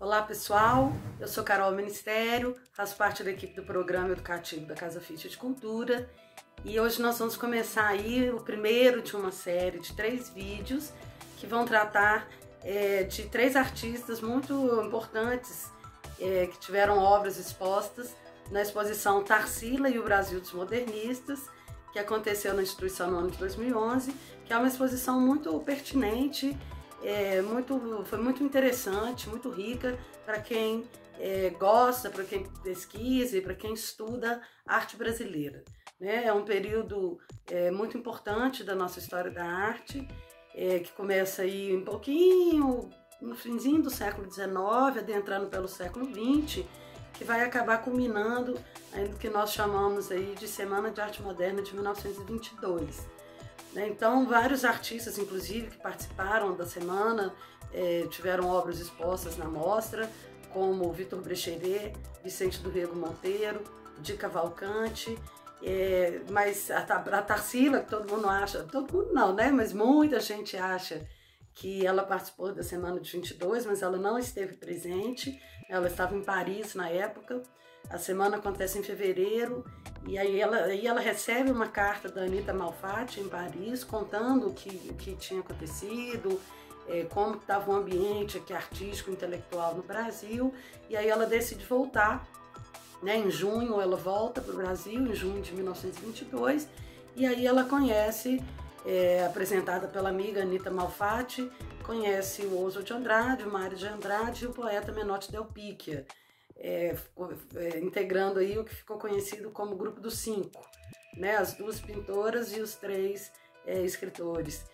Olá pessoal, eu sou Carol Ministério, faço parte da equipe do programa educativo da Casa Ficha de Cultura. E hoje nós vamos começar aí o primeiro de uma série de três vídeos que vão tratar é, de três artistas muito importantes é, que tiveram obras expostas na exposição Tarsila e o Brasil dos Modernistas, que aconteceu na instituição no ano de 2011, que é uma exposição muito pertinente é, muito, foi muito interessante, muito rica para quem é, gosta, para quem pesquisa e para quem estuda arte brasileira. Né? É um período é, muito importante da nossa história da arte, é, que começa aí um pouquinho no finzinho do século XIX, adentrando pelo século XX, que vai acabar culminando no que nós chamamos aí de Semana de Arte Moderna de 1922. Né? Então, vários artistas, inclusive, que participaram da semana, é, tiveram obras expostas na mostra, como Vitor Brecheret, Vicente do Rego Monteiro, Di Cavalcante, é, mas a, a Tarsila, que todo mundo acha, todo mundo não, né? Mas muita gente acha que ela participou da semana de 22, mas ela não esteve presente, ela estava em Paris na época. A semana acontece em fevereiro e aí ela, aí ela recebe uma carta da Anitta Malfatti em Paris contando o que, o que tinha acontecido, é, como estava o ambiente aqui artístico, intelectual no Brasil. E aí ela decide voltar. Né? Em junho ela volta para o Brasil, em junho de 1922. E aí ela conhece, é, apresentada pela amiga Anitta Malfatti, conhece o Oswald de Andrade, o Mário de Andrade e o poeta Menotti Del Picchia é, é, integrando aí o que ficou conhecido como Grupo dos Cinco, né? As duas pintoras e os três é, escritores.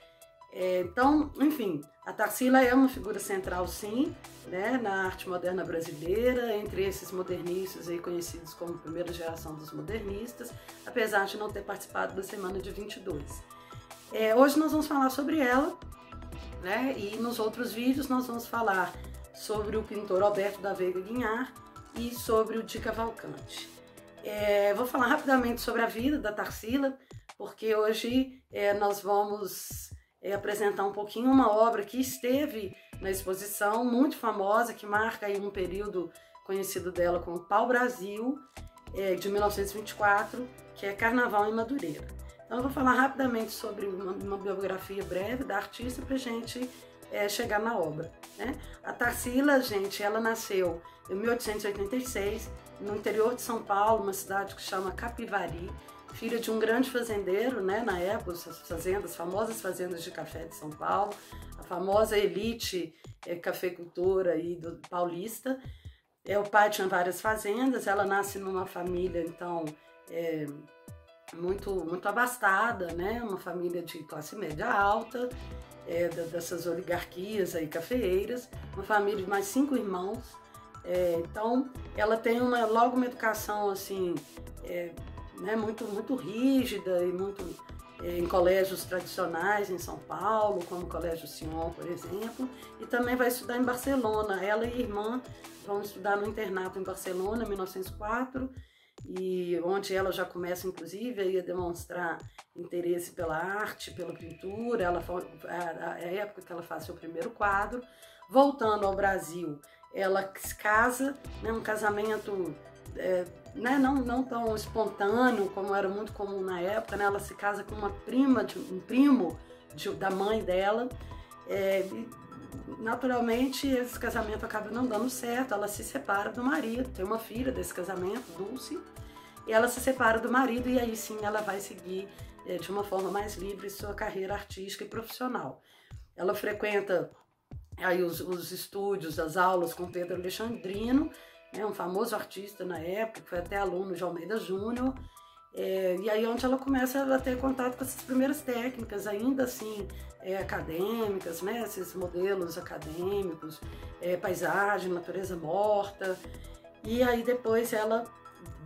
É, então, enfim, a Tarsila é uma figura central, sim, né, na arte moderna brasileira, entre esses modernistas aí conhecidos como primeira geração dos modernistas, apesar de não ter participado da semana de 22. É, hoje nós vamos falar sobre ela, né, e nos outros vídeos nós vamos falar sobre o pintor Alberto da Veiga Guinhar e sobre o Di Cavalcante. É, vou falar rapidamente sobre a vida da Tarsila, porque hoje é, nós vamos é, apresentar um pouquinho uma obra que esteve na exposição, muito famosa, que marca aí um período conhecido dela como Pau Brasil, é, de 1924, que é Carnaval em Madureira. Então eu vou falar rapidamente sobre uma, uma biografia breve da artista para gente é, chegar na obra. Né? A Tarsila, gente, ela nasceu em 1886 no interior de São Paulo, uma cidade que chama Capivari, filha de um grande fazendeiro, né, na época, as fazendas, famosas fazendas de café de São Paulo, a famosa elite é, cafeicultora aí do paulista. É, o pai tinha várias fazendas, ela nasce numa família, então, é, muito, muito abastada, né, uma família de classe média alta, é, dessas oligarquias aí cafeeiras, uma família de mais cinco irmãos. É, então, ela tem uma, logo uma educação assim, é, né, muito, muito rígida e muito é, em colégios tradicionais em São Paulo, como o Colégio Sion, por exemplo, e também vai estudar em Barcelona. Ela e a irmã vão estudar no internato em Barcelona, em 1904 e onde ela já começa, inclusive, a demonstrar interesse pela arte, pela pintura. Ela a, época que ela faz seu primeiro quadro. Voltando ao Brasil, ela se casa, né, um casamento é, né, não, não tão espontâneo como era muito comum na época. Né, ela se casa com uma prima, de, um primo de, da mãe dela. É, naturalmente, esse casamento acaba não dando certo. Ela se separa do marido, tem uma filha desse casamento, Dulce, e ela se separa do marido e aí sim ela vai seguir é, de uma forma mais livre sua carreira artística e profissional. Ela frequenta aí os, os estúdios, as aulas com Pedro Alexandrino, né, um famoso artista na época, foi até aluno de Almeida Júnior, é, e aí onde ela começa a ter contato com essas primeiras técnicas, ainda assim é, acadêmicas, né? esses modelos acadêmicos, é, paisagem, natureza morta. E aí depois ela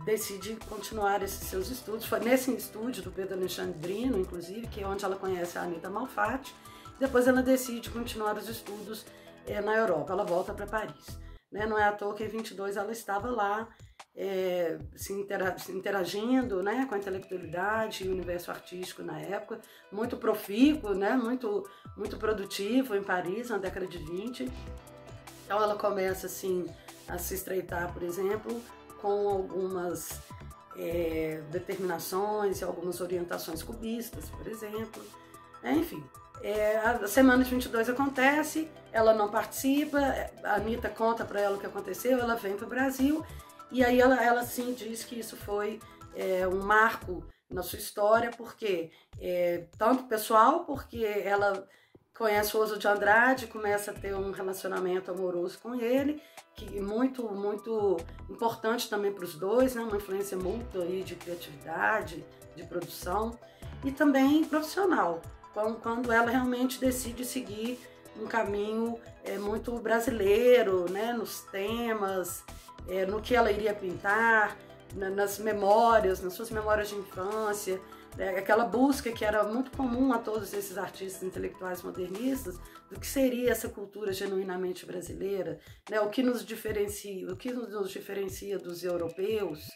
decide continuar esses seus estudos. Foi nesse estúdio do Pedro Alexandrino, inclusive, que é onde ela conhece a Anitta Malfatti. Depois ela decide continuar os estudos é, na Europa. Ela volta para Paris. Né? Não é à toa que em 22 ela estava lá é, se, intera se, interagindo né, com a intelectualidade e o universo artístico na época, muito profícuo, né, muito, muito produtivo em Paris na década de 20. Então ela começa assim a se estreitar, por exemplo, com algumas é, determinações e algumas orientações cubistas, por exemplo. É, enfim, é, a semana de 22 acontece, ela não participa, a Anitta conta para ela o que aconteceu, ela vem para o Brasil e aí ela, ela sim diz que isso foi é, um marco na sua história, porque é, tanto pessoal, porque ela conhece o Oso de Andrade, começa a ter um relacionamento amoroso com ele, que muito muito importante também para os dois, né? uma influência mútua aí de criatividade, de produção e também profissional, quando ela realmente decide seguir um caminho é, muito brasileiro, né? nos temas, é, no que ela iria pintar, na, nas memórias, nas suas memórias de infância, né? aquela busca que era muito comum a todos esses artistas intelectuais modernistas do que seria essa cultura genuinamente brasileira, né? o que nos diferencia, o que nos diferencia dos europeus,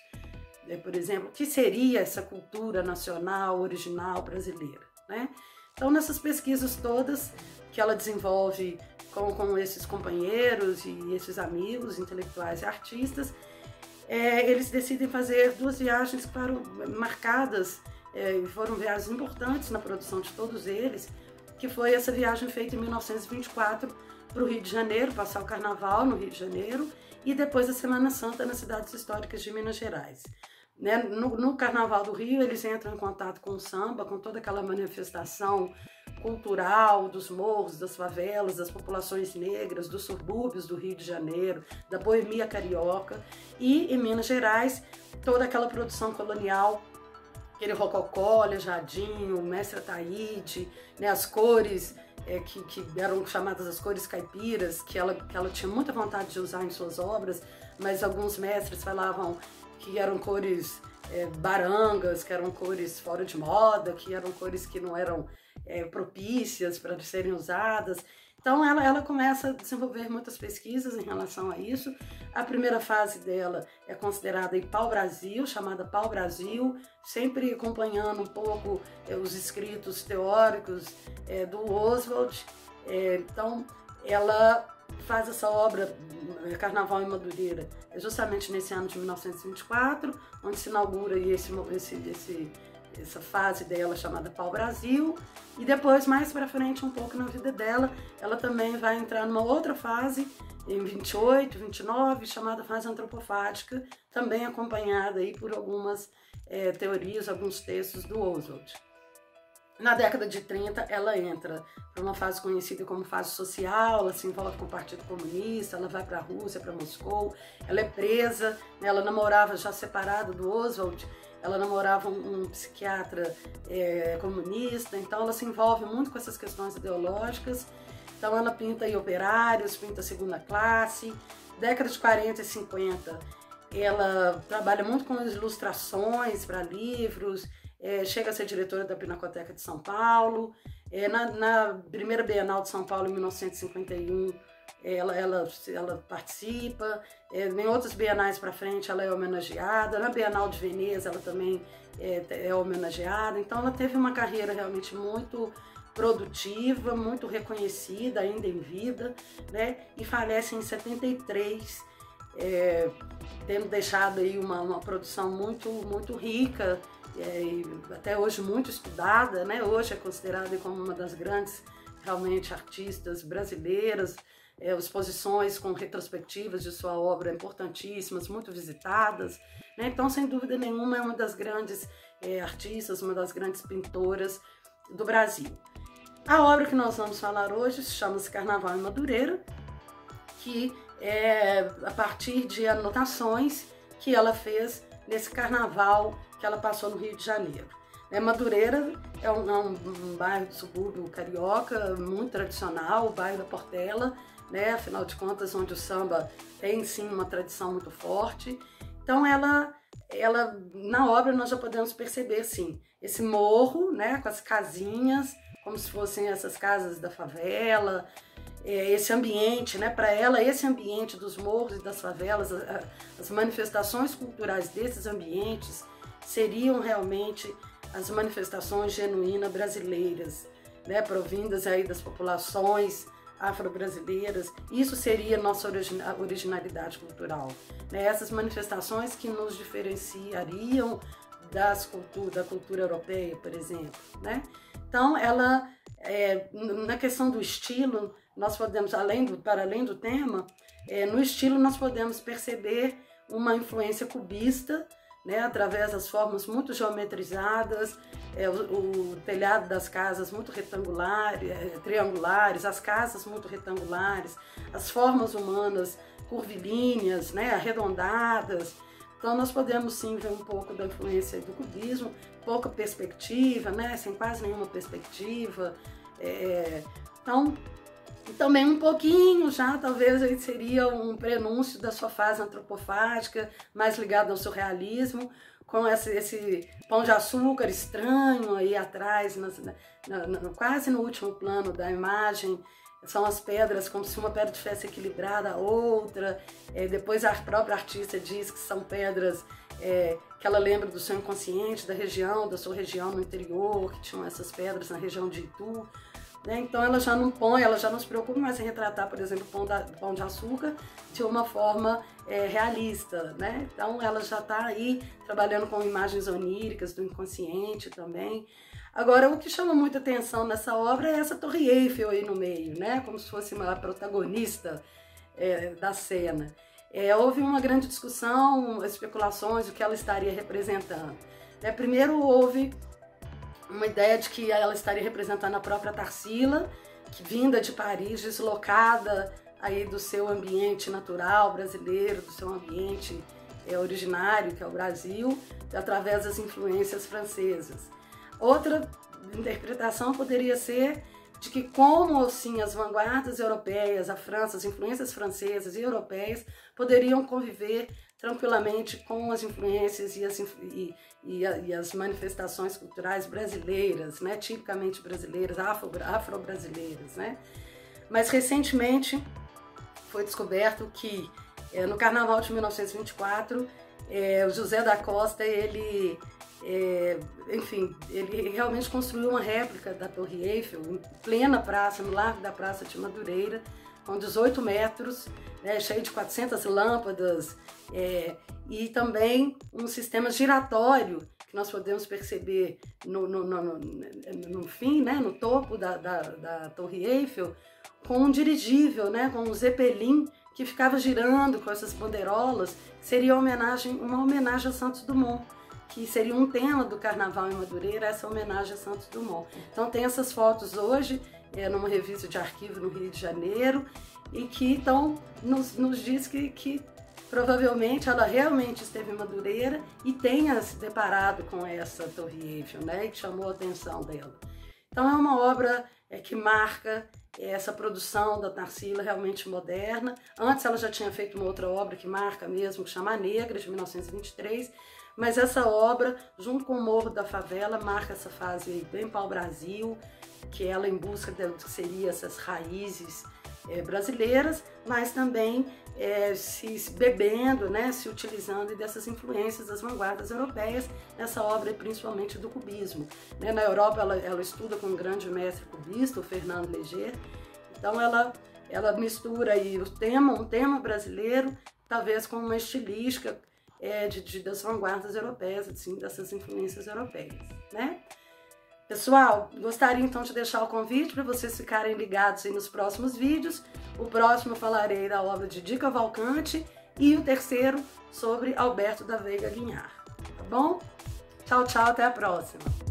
né? por exemplo, o que seria essa cultura nacional original brasileira, né? Então nessas pesquisas todas que ela desenvolve com, com esses companheiros e esses amigos intelectuais e artistas, é, eles decidem fazer duas viagens foram marcadas, é, foram viagens importantes na produção de todos eles, que foi essa viagem feita em 1924 para o Rio de Janeiro, passar o carnaval no Rio de Janeiro, e depois a Semana Santa nas cidades históricas de Minas Gerais. Né? No, no Carnaval do Rio, eles entram em contato com o samba, com toda aquela manifestação cultural dos morros, das favelas, das populações negras, dos subúrbios do Rio de Janeiro, da boemia carioca. E em Minas Gerais toda aquela produção colonial, aquele rococó, Aleijadinho, Mestre Ataíde, né, as cores é, que, que eram chamadas as cores caipiras, que ela, que ela tinha muita vontade de usar em suas obras, mas alguns mestres falavam que eram cores é, barangas, que eram cores fora de moda, que eram cores que não eram é, propícias para serem usadas. Então ela, ela começa a desenvolver muitas pesquisas em relação a isso. A primeira fase dela é considerada em pau-brasil, chamada pau-brasil, sempre acompanhando um pouco é, os escritos teóricos é, do Oswald. É, então ela faz essa obra é, Carnaval em Madureira é justamente nesse ano de 1924, onde se inaugura esse, esse, esse essa fase dela chamada Pau Brasil. E depois, mais para frente, um pouco na vida dela, ela também vai entrar numa outra fase, em 28, 29, chamada fase antropofática, também acompanhada aí por algumas é, teorias, alguns textos do Oswald. Na década de 30, ela entra para uma fase conhecida como fase social, ela se envolve com o Partido Comunista, ela vai para a Rússia, para Moscou, ela é presa, né, ela namorava já separada do Oswald, ela namorava um, um psiquiatra é, comunista, então ela se envolve muito com essas questões ideológicas. Então ela pinta aí operários, pinta segunda classe. Década de 40 e 50, ela trabalha muito com ilustrações para livros, é, chega a ser diretora da Pinacoteca de São Paulo. É, na, na primeira Bienal de São Paulo, em 1951, ela, ela, ela participa, é, em outras bienais para frente ela é homenageada, na Bienal de Veneza ela também é, é homenageada, então ela teve uma carreira realmente muito produtiva, muito reconhecida ainda em vida, né? E falece em 73, é, tendo deixado aí uma, uma produção muito, muito rica, é, até hoje muito estudada, né? Hoje é considerada como uma das grandes realmente artistas brasileiras, é, exposições com retrospectivas de sua obra importantíssimas, muito visitadas. Né? Então, sem dúvida nenhuma, é uma das grandes é, artistas, uma das grandes pintoras do Brasil. A obra que nós vamos falar hoje chama-se Carnaval em Madureira, que é a partir de anotações que ela fez nesse carnaval que ela passou no Rio de Janeiro. É, Madureira é um, é um, bairro do subúrbio carioca, muito tradicional, o bairro da Portela, né? Afinal de contas, onde o samba tem sim uma tradição muito forte. Então ela ela na obra nós já podemos perceber sim esse morro, né, com as casinhas, como se fossem essas casas da favela, é, esse ambiente, né? Para ela, esse ambiente dos morros e das favelas, as manifestações culturais desses ambientes seriam realmente as manifestações genuínas brasileiras, né? Provindas aí das populações afro-brasileiras. Isso seria nossa originalidade cultural. Né? Essas manifestações que nos diferenciariam das da cultura europeia, por exemplo. Né? Então, ela, é, na questão do estilo, nós podemos, além do, para além do tema, é, no estilo nós podemos perceber uma influência cubista, né, através das formas muito geometrizadas, é, o, o, telhado das casas muito retangulares, é, triangulares, as casas muito retangulares, as formas humanas curvilíneas, né, arredondadas, então nós podemos sim ver um pouco da influência do cubismo, pouca perspectiva, né? sem quase nenhuma perspectiva. É, então, também um pouquinho já, talvez seria um prenúncio da sua fase antropofágica, mais ligado ao surrealismo, com esse, esse pão de açúcar estranho aí atrás, nas, na, na, quase no último plano da imagem, são as pedras como se uma pedra tivesse equilibrada a outra. É, depois a própria artista diz que são pedras é, que ela lembra do seu inconsciente, da região, da sua região no interior, que tinham essas pedras na região de Itu. Né? Então ela já não põe, ela já não se preocupa mais em retratar, por exemplo, o pão, da, pão de açúcar de uma forma é, realista. Né? Então ela já está aí trabalhando com imagens oníricas do inconsciente também. Agora, o que chama muita atenção nessa obra é essa Torre Eiffel aí no meio, né? Como se fosse uma protagonista é, da cena. É, houve uma grande discussão, especulações do que ela estaria representando. É, primeiro houve uma ideia de que ela estaria representando a própria Tarsila, que vinda de Paris, deslocada aí do seu ambiente natural brasileiro, do seu ambiente é, originário, que é o Brasil, através das influências francesas. Outra interpretação poderia ser de que como assim as vanguardas europeias, a França, as influências francesas e europeias poderiam conviver tranquilamente com as influências e as, e, e, e as manifestações culturais brasileiras, né, tipicamente brasileiras, afro-brasileiras. né? Mas recentemente foi descoberto que é, no Carnaval de 1924 é, o José da Costa ele é, enfim, ele realmente construiu uma réplica da Torre Eiffel em plena praça, no largo da Praça de Madureira, com 18 metros, né, cheio de 400 lâmpadas é, e também um sistema giratório que nós podemos perceber no, no, no, no fim, né, no topo da, da, da, Torre Eiffel, com um dirigível, né, com um zeppelin que ficava girando com essas bandeirolas, seria uma homenagem, uma homenagem a Santos Dumont que seria um tema do Carnaval em Madureira, essa homenagem a Santos Dumont. Então tem essas fotos hoje, é, numa revista de arquivo no Rio de Janeiro, e que então nos, nos diz que, que provavelmente ela realmente esteve em Madureira e tenha se deparado com essa Torre Eiffel, né, e que chamou a atenção dela. Então é uma obra é, que marca essa produção da Tarsila realmente moderna. Antes ela já tinha feito uma outra obra que marca mesmo, que chama a Negra, de 1923, mas essa obra, junto com o Morro da Favela, marca essa fase bem pau-brasil, que ela em busca do que seriam essas raízes é, brasileiras, mas também é, se, se, bebendo, né, se utilizando dessas influências das vanguardas europeias nessa obra, principalmente do cubismo. Né? Na Europa, ela, ela estuda com um grande mestre cubista, o Fernando Leger, então ela, ela mistura aí o tema, um tema brasileiro, talvez com uma estilística é, de, de, das vanguardas europeias, assim, dessas influências europeias, né? Pessoal, gostaria então de deixar o convite para vocês ficarem ligados nos próximos vídeos. O próximo eu falarei da obra de Dica Valcante e o terceiro sobre Alberto da Veiga Guinhar, tá bom? Tchau, tchau, até a próxima!